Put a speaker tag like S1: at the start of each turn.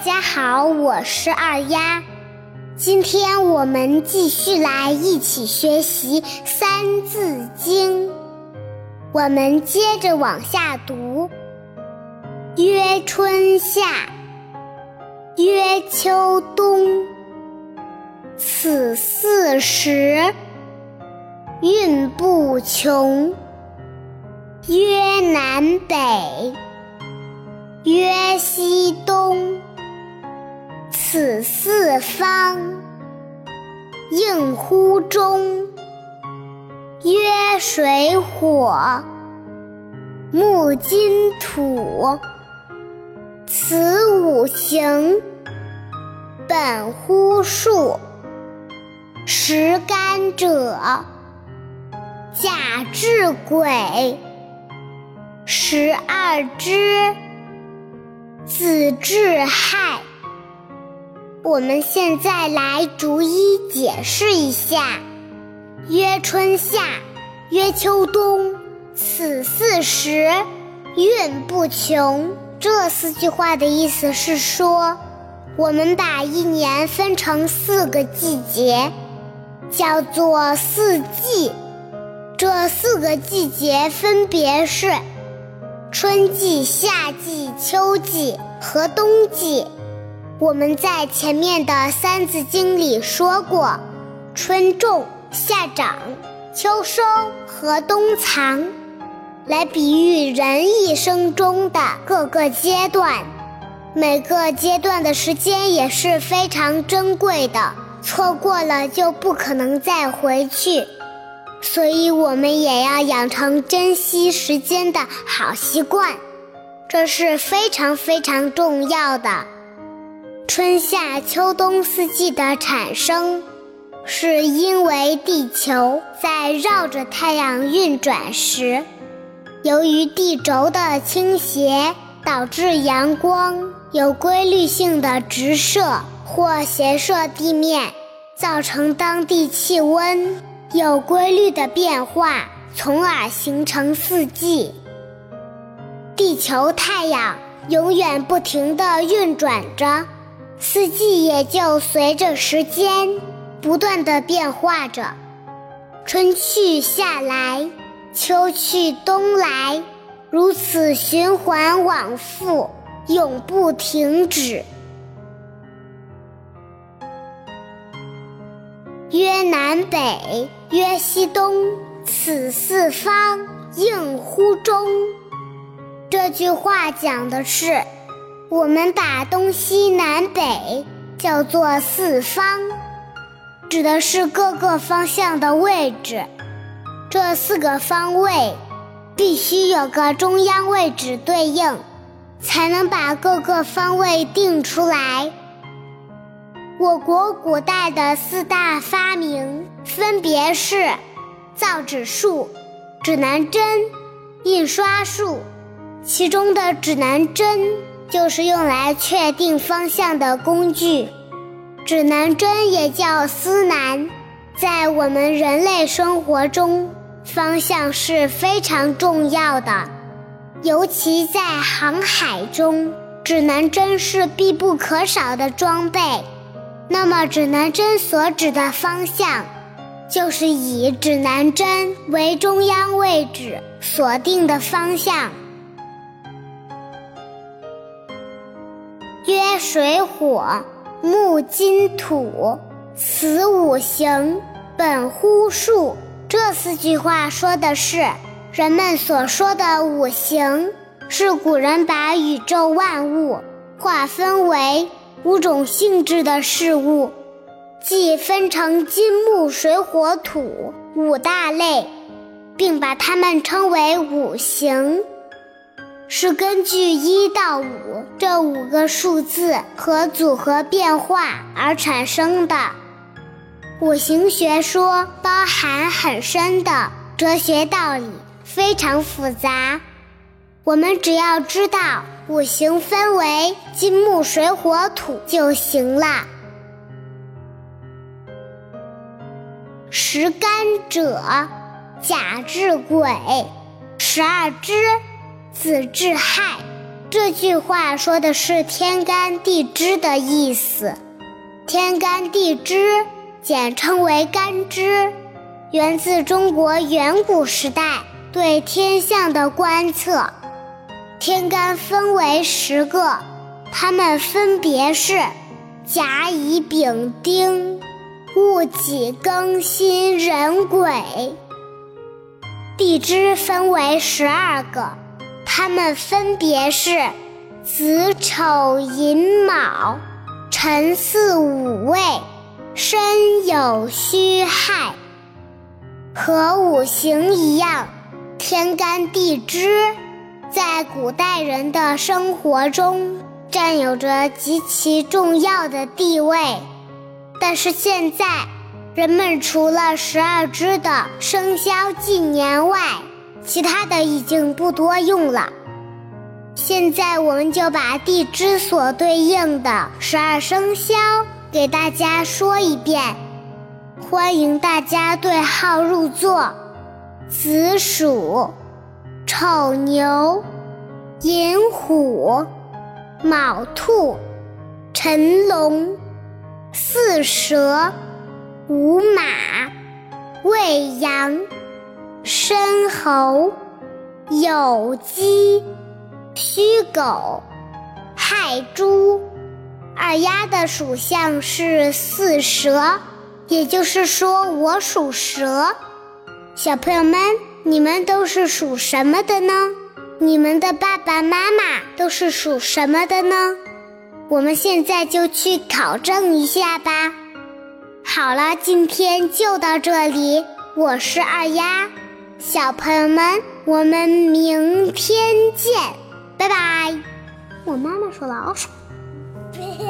S1: 大家好，我是二丫。今天我们继续来一起学习《三字经》。我们接着往下读：曰春夏，曰秋冬，此四时运不穷。曰南北，曰西东。此四方，应乎中。曰水火，木金土。此五行，本乎数。十干者，甲至癸。十二支，子至亥。我们现在来逐一解释一下：曰春夏，曰秋冬，此四时运不穷。这四句话的意思是说，我们把一年分成四个季节，叫做四季。这四个季节分别是春季、夏季、秋季和冬季。我们在前面的《三字经》里说过，春种、夏长、秋收和冬藏，来比喻人一生中的各个阶段。每个阶段的时间也是非常珍贵的，错过了就不可能再回去。所以，我们也要养成珍惜时间的好习惯，这是非常非常重要的。春夏秋冬四季的产生，是因为地球在绕着太阳运转时，由于地轴的倾斜，导致阳光有规律性的直射或斜射地面，造成当地气温有规律的变化，从而形成四季。地球太阳永远不停地运转着。四季也就随着时间不断的变化着，春去夏来，秋去冬来，如此循环往复，永不停止。曰南北，曰西东，此四方应乎中。这句话讲的是。我们把东西南北叫做四方，指的是各个方向的位置。这四个方位必须有个中央位置对应，才能把各个方位定出来。我国古代的四大发明分别是造纸术、指南针、印刷术，其中的指南针。就是用来确定方向的工具，指南针也叫司南。在我们人类生活中，方向是非常重要的，尤其在航海中，指南针是必不可少的装备。那么，指南针所指的方向，就是以指南针为中央位置锁定的方向。曰水火木金土，此五行本乎数。这四句话说的是人们所说的五行，是古人把宇宙万物划分为五种性质的事物，即分成金木水火土五大类，并把它们称为五行。是根据一到五这五个数字和组合变化而产生的。五行学说包含很深的哲学道理，非常复杂。我们只要知道五行分为金木水火土就行了。十干者，甲至癸，十二支。子至亥，这句话说的是天干地支的意思。天干地支简称为干支，源自中国远古时代对天象的观测。天干分为十个，它们分别是甲乙丙丁戊己庚辛壬癸。地支分为十二个。它们分别是子丑寅卯辰巳午未申酉戌亥，和五行一样，天干地支在古代人的生活中占有着极其重要的地位。但是现在，人们除了十二支的生肖纪年外，其他的已经不多用了。现在我们就把地支所对应的十二生肖给大家说一遍，欢迎大家对号入座：子鼠、丑牛、寅虎、卯兔、辰龙、巳蛇、午马、未羊。申猴、酉鸡、戌狗、亥猪，二丫的属相是巳蛇，也就是说我属蛇。小朋友们，你们都是属什么的呢？你们的爸爸妈妈都是属什么的呢？我们现在就去考证一下吧。好了，今天就到这里，我是二丫。小朋友们，我们明天见，拜拜。我妈妈说老鼠。